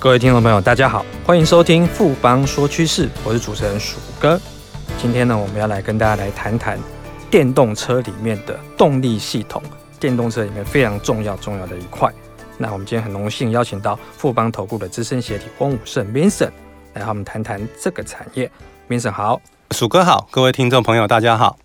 各位听众朋友，大家好，欢迎收听富邦说趋势，我是主持人鼠哥。今天呢，我们要来跟大家来谈谈电动车里面的动力系统，电动车里面非常重要重要的一块。那我们今天很荣幸邀请到富邦投顾的资深协理翁武胜 Vincent 来和我们谈谈这个产业。Vincent 好，鼠哥好，各位听众朋友大家好。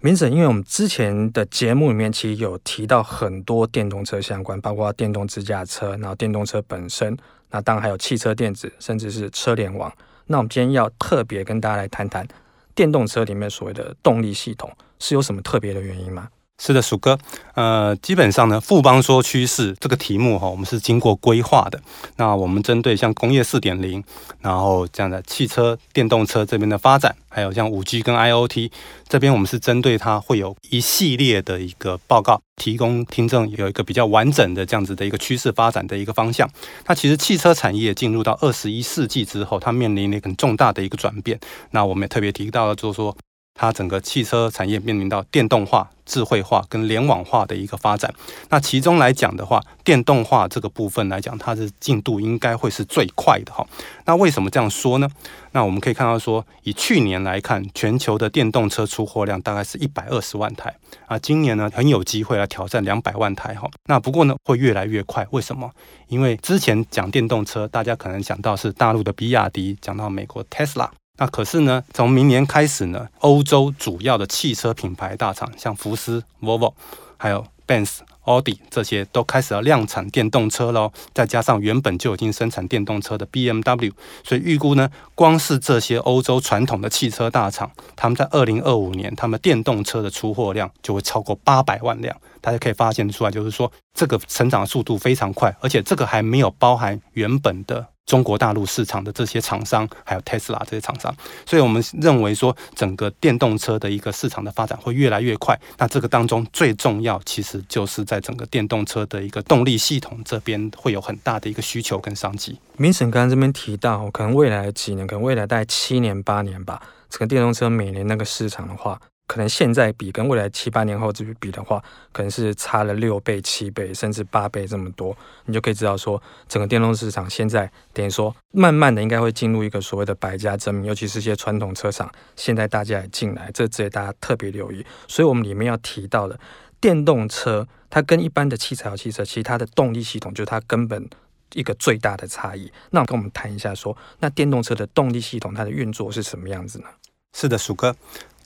Vincent，因为我们之前的节目里面其实有提到很多电动车相关，包括电动自驾车，然后电动车本身，那当然还有汽车电子，甚至是车联网。那我们今天要特别跟大家来谈谈电动车里面所谓的动力系统是有什么特别的原因吗？是的，鼠哥，呃，基本上呢，富邦说趋势这个题目哈，我们是经过规划的。那我们针对像工业四点零，然后这样的汽车、电动车这边的发展，还有像五 G 跟 IoT 这边，我们是针对它会有一系列的一个报告，提供听众有一个比较完整的这样子的一个趋势发展的一个方向。那其实汽车产业进入到二十一世纪之后，它面临了一个很重大的一个转变。那我们也特别提到了，就是说。它整个汽车产业面临到电动化、智慧化跟联网化的一个发展。那其中来讲的话，电动化这个部分来讲，它的进度应该会是最快的哈。那为什么这样说呢？那我们可以看到说，以去年来看，全球的电动车出货量大概是一百二十万台啊。今年呢，很有机会来挑战两百万台哈。那不过呢，会越来越快。为什么？因为之前讲电动车，大家可能想到是大陆的比亚迪，讲到美国 Tesla。那可是呢，从明年开始呢，欧洲主要的汽车品牌大厂，像福斯、Volvo，还有 Benz、奥迪这些，都开始要量产电动车喽。再加上原本就已经生产电动车的 BMW，所以预估呢，光是这些欧洲传统的汽车大厂，他们在二零二五年，他们电动车的出货量就会超过八百万辆。大家可以发现出来，就是说这个成长速度非常快，而且这个还没有包含原本的。中国大陆市场的这些厂商，还有特斯拉这些厂商，所以我们认为说，整个电动车的一个市场的发展会越来越快。那这个当中最重要，其实就是在整个电动车的一个动力系统这边会有很大的一个需求跟商机。明沈刚刚这边提到，可能未来几年，可能未来大概七年八年吧，整个电动车每年那个市场的话。可能现在比跟未来七八年后这比的话，可能是差了六倍、七倍，甚至八倍这么多，你就可以知道说，整个电动市场现在等于说，慢慢的应该会进入一个所谓的百家争鸣，尤其是一些传统车厂，现在大家也进来，这这也大家特别留意。所以，我们里面要提到的电动车，它跟一般的汽柴油汽车，其实它的动力系统就是它根本一个最大的差异。那跟我们谈一下说，那电动车的动力系统它的运作是什么样子呢？是的，鼠哥。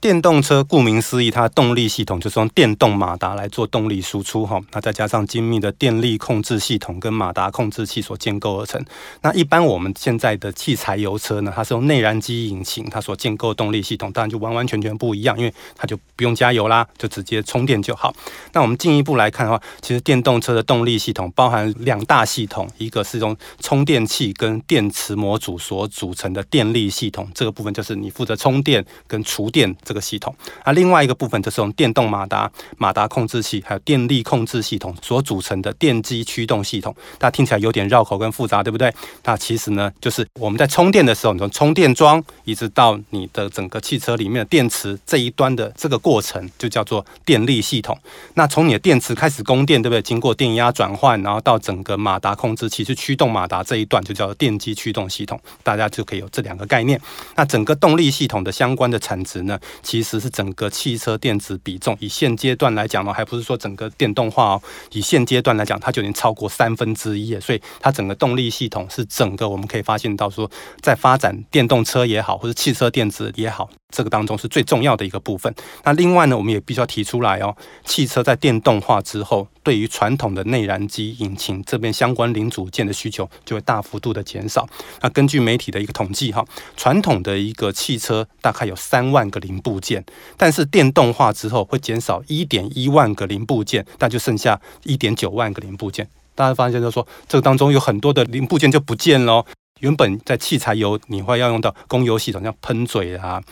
电动车顾名思义，它的动力系统就是用电动马达来做动力输出哈，那再加上精密的电力控制系统跟马达控制器所建构而成。那一般我们现在的汽柴油车呢，它是用内燃机引擎，它所建构动力系统当然就完完全全不一样，因为它就不用加油啦，就直接充电就好。那我们进一步来看的话，其实电动车的动力系统包含两大系统，一个是用充电器跟电池模组所组成的电力系统，这个部分就是你负责充电跟储电这个系统，那，另外一个部分就是用电动马达、马达控制器还有电力控制系统所组成的电机驱动系统。大家听起来有点绕口跟复杂，对不对？那其实呢，就是我们在充电的时候，你从充电桩一直到你的整个汽车里面的电池这一端的这个过程，就叫做电力系统。那从你的电池开始供电，对不对？经过电压转换，然后到整个马达控制器去驱动马达这一段，就叫做电机驱动系统。大家就可以有这两个概念。那整个动力系统的相关的产值呢？其实是整个汽车电子比重，以现阶段来讲呢，还不是说整个电动化哦。以现阶段来讲，它就已经超过三分之一了。所以它整个动力系统是整个我们可以发现到说，在发展电动车也好，或者汽车电子也好。这个当中是最重要的一个部分。那另外呢，我们也必须要提出来哦，汽车在电动化之后，对于传统的内燃机引擎这边相关零组件的需求就会大幅度的减少。那根据媒体的一个统计哈，传统的一个汽车大概有三万个零部件，但是电动化之后会减少一点一万个零部件，那就剩下一点九万个零部件。大家发现就说，这个当中有很多的零部件就不见了。原本在汽柴油你会要用到供油系统，像喷嘴啊。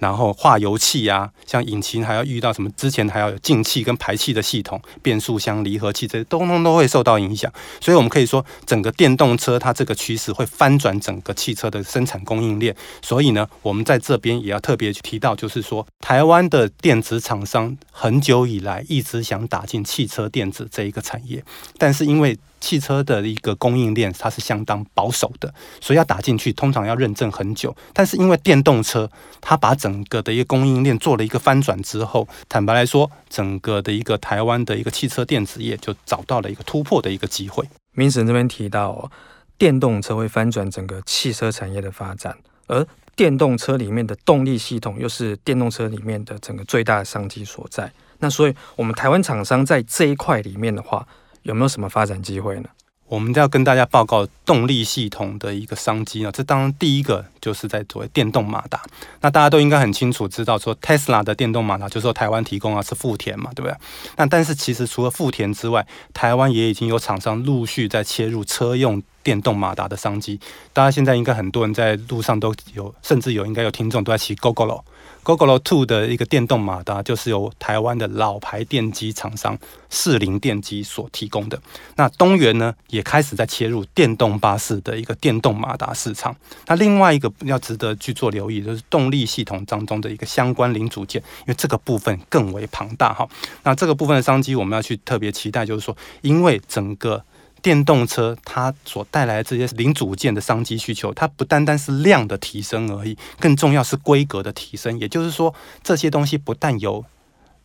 然后化油器啊，像引擎还要遇到什么？之前还要有进气跟排气的系统，变速箱、离合器这些，通通都会受到影响。所以，我们可以说，整个电动车它这个趋势会翻转整个汽车的生产供应链。所以呢，我们在这边也要特别去提到，就是说，台湾的电子厂商很久以来一直想打进汽车电子这一个产业，但是因为汽车的一个供应链它是相当保守的，所以要打进去通常要认证很久。但是因为电动车，它把整个的一个供应链做了一个翻转之后，坦白来说，整个的一个台湾的一个汽车电子业就找到了一个突破的一个机会。明神这边提到，电动车会翻转整个汽车产业的发展，而电动车里面的动力系统又是电动车里面的整个最大的商机所在。那所以，我们台湾厂商在这一块里面的话，有没有什么发展机会呢？我们要跟大家报告动力系统的一个商机呢。这当然第一个就是在作为电动马达。那大家都应该很清楚知道，说 Tesla 的电动马达就是说台湾提供啊，是富田嘛，对不对？那但是其实除了富田之外，台湾也已经有厂商陆续在切入车用电动马达的商机。大家现在应该很多人在路上都有，甚至有应该有听众都在骑 GoGoLo，GoGoLo Two 的一个电动马达，就是由台湾的老牌电机厂商士林电机所提供的。那东元呢，也开始在切入电动巴士的一个电动马达市场。那另外一个要值得去做留意，就是动力系统当中的一个相关零组件，因为这个部分更为庞大哈。那这个部分的商机，我们要去特别期待，就是说，因为整个。电动车它所带来的这些零组件的商机需求，它不单单是量的提升而已，更重要是规格的提升。也就是说，这些东西不但有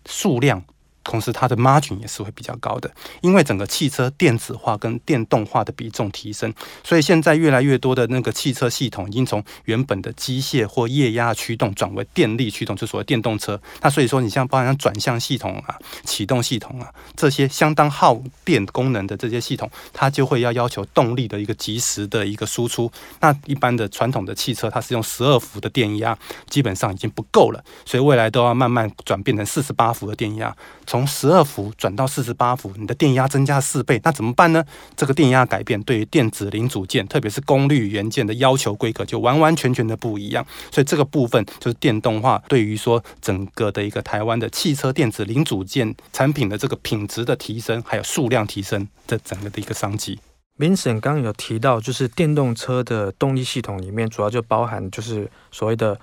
数量。同时，它的 margin 也是会比较高的，因为整个汽车电子化跟电动化的比重提升，所以现在越来越多的那个汽车系统已经从原本的机械或液压驱动转为电力驱动，就所谓电动车。那所以说，你像包含像转向系统啊、启动系统啊这些相当耗电功能的这些系统，它就会要要求动力的一个及时的一个输出。那一般的传统的汽车，它是用十二伏的电压，基本上已经不够了，所以未来都要慢慢转变成四十八伏的电压。从十二伏转到四十八伏，你的电压增加四倍，那怎么办呢？这个电压改变对于电子零组件，特别是功率元件的要求规格就完完全全的不一样。所以这个部分就是电动化对于说整个的一个台湾的汽车电子零组件产品的这个品质的提升，还有数量提升的整个的一个商机。Vincent 刚刚有提到，就是电动车的动力系统里面主要就包含就是所谓的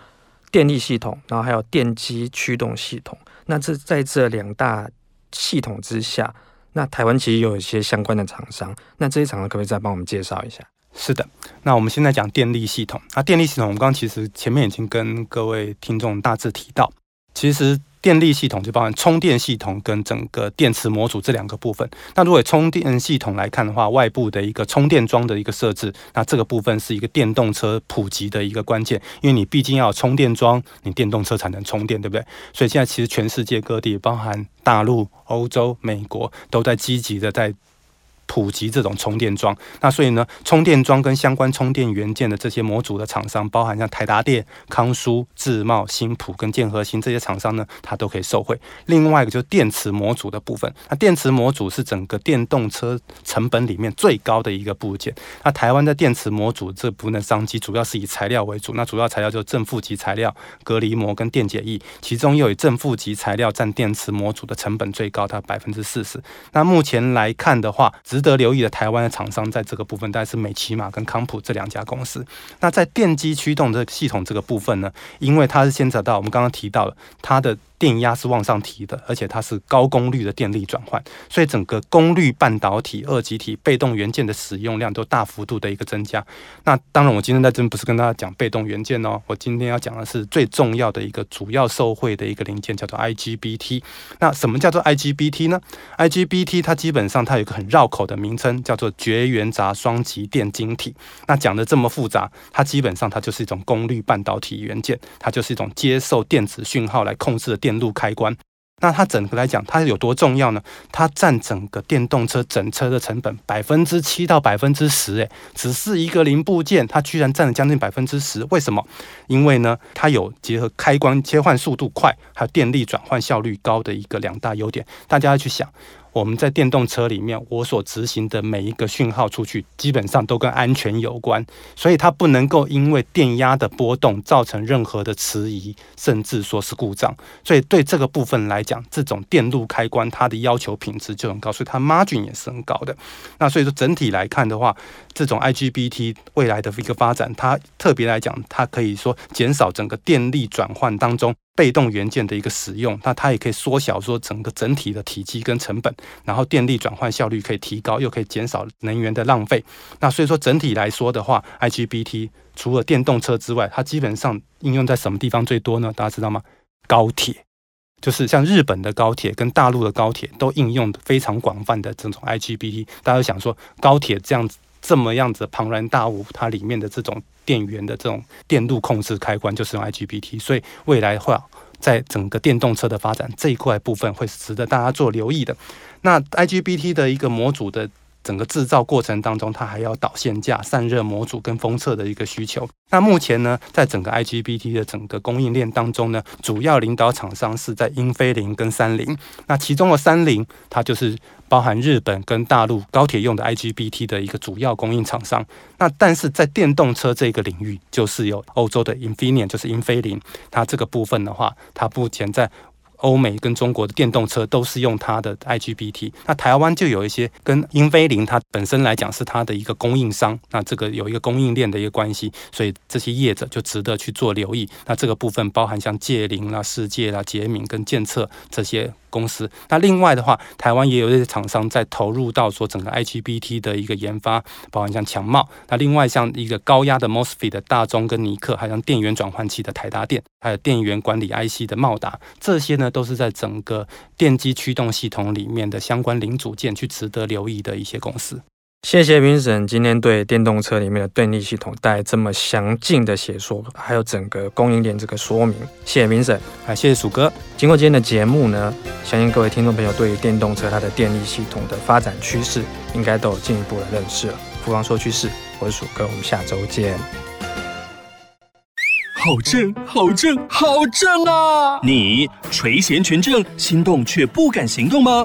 电力系统，然后还有电机驱动系统。那这在这两大系统之下，那台湾其实有一些相关的厂商。那这些厂商可不可以再帮我们介绍一下？是的，那我们现在讲电力系统。那电力系统，我们刚刚其实前面已经跟各位听众大致提到，其实。电力系统就包含充电系统跟整个电池模组这两个部分。那如果充电系统来看的话，外部的一个充电桩的一个设置，那这个部分是一个电动车普及的一个关键，因为你毕竟要充电桩，你电动车才能充电，对不对？所以现在其实全世界各地，包含大陆、欧洲、美国，都在积极的在。普及这种充电桩，那所以呢，充电桩跟相关充电元件的这些模组的厂商，包含像台达电、康舒、智茂、新普跟建和兴这些厂商呢，它都可以受惠。另外一个就是电池模组的部分，那电池模组是整个电动车成本里面最高的一个部件。那台湾的电池模组这部分的商机，主要是以材料为主，那主要材料就是正负极材料、隔离膜跟电解液，其中又以正负极材料占电池模组的成本最高，它百分之四十。那目前来看的话，值得留意的台湾的厂商，在这个部分大概是美琪玛跟康普这两家公司。那在电机驱动这系统这个部分呢，因为它是牵扯到我们刚刚提到的它的。电压是往上提的，而且它是高功率的电力转换，所以整个功率半导体、二极体、被动元件的使用量都大幅度的一个增加。那当然，我今天在这不是跟大家讲被动元件哦，我今天要讲的是最重要的一个主要受惠的一个零件，叫做 IGBT。那什么叫做 IGBT 呢？IGBT 它基本上它有一个很绕口的名称，叫做绝缘闸双极电晶体。那讲的这么复杂，它基本上它就是一种功率半导体元件，它就是一种接受电子讯号来控制的电。路开关，那它整个来讲，它有多重要呢？它占整个电动车整车的成本百分之七到百分之十，诶，只是一个零部件，它居然占了将近百分之十。为什么？因为呢，它有结合开关切换速度快，还有电力转换效率高的一个两大优点。大家要去想。我们在电动车里面，我所执行的每一个讯号出去，基本上都跟安全有关，所以它不能够因为电压的波动造成任何的迟疑，甚至说是故障。所以对这个部分来讲，这种电路开关它的要求品质就很高，所以它 margin 也是很高的。那所以说整体来看的话，这种 IGBT 未来的一个发展，它特别来讲，它可以说减少整个电力转换当中被动元件的一个使用，那它也可以缩小说整个整体的体积跟成本，然后电力转换效率可以提高，又可以减少能源的浪费。那所以说整体来说的话，IGBT 除了电动车之外，它基本上应用在什么地方最多呢？大家知道吗？高铁，就是像日本的高铁跟大陆的高铁都应用非常广泛的这种 IGBT。大家都想说高铁这样子。这么样子庞然大物，它里面的这种电源的这种电路控制开关就是用 IGBT，所以未来话在整个电动车的发展这一块部分会是值得大家做留意的。那 IGBT 的一个模组的。整个制造过程当中，它还要导线架、散热模组跟封测的一个需求。那目前呢，在整个 IGBT 的整个供应链当中呢，主要领导厂商是在英飞凌跟三菱。那其中的三菱，它就是包含日本跟大陆高铁用的 IGBT 的一个主要供应厂商。那但是在电动车这个领域，就是有欧洲的 Infineon，就是英飞凌。它这个部分的话，它目前在。欧美跟中国的电动车都是用它的 IGBT，那台湾就有一些跟英飞凌它本身来讲是它的一个供应商，那这个有一个供应链的一个关系，所以这些业者就值得去做留意。那这个部分包含像界灵啦、世界啦、捷敏跟建策这些。公司，那另外的话，台湾也有一些厂商在投入到说整个 IGBT 的一个研发，包含像强茂，那另外像一个高压的 MOSFET 的大中跟尼克，还有像电源转换器的台达电，还有电源管理 IC 的茂达，这些呢都是在整个电机驱动系统里面的相关零组件去值得留意的一些公司。谢谢评审今天对电动车里面的电力系统带来这么详尽的解说，还有整个供应链这个说明。谢谢评审，啊谢谢鼠哥。经过今天的节目呢，相信各位听众朋友对于电动车它的电力系统的发展趋势，应该都有进一步的认识了。富邦说趋势，我是鼠哥，我们下周见。好正，好正，好正啊！你垂涎权正，心动却不敢行动吗？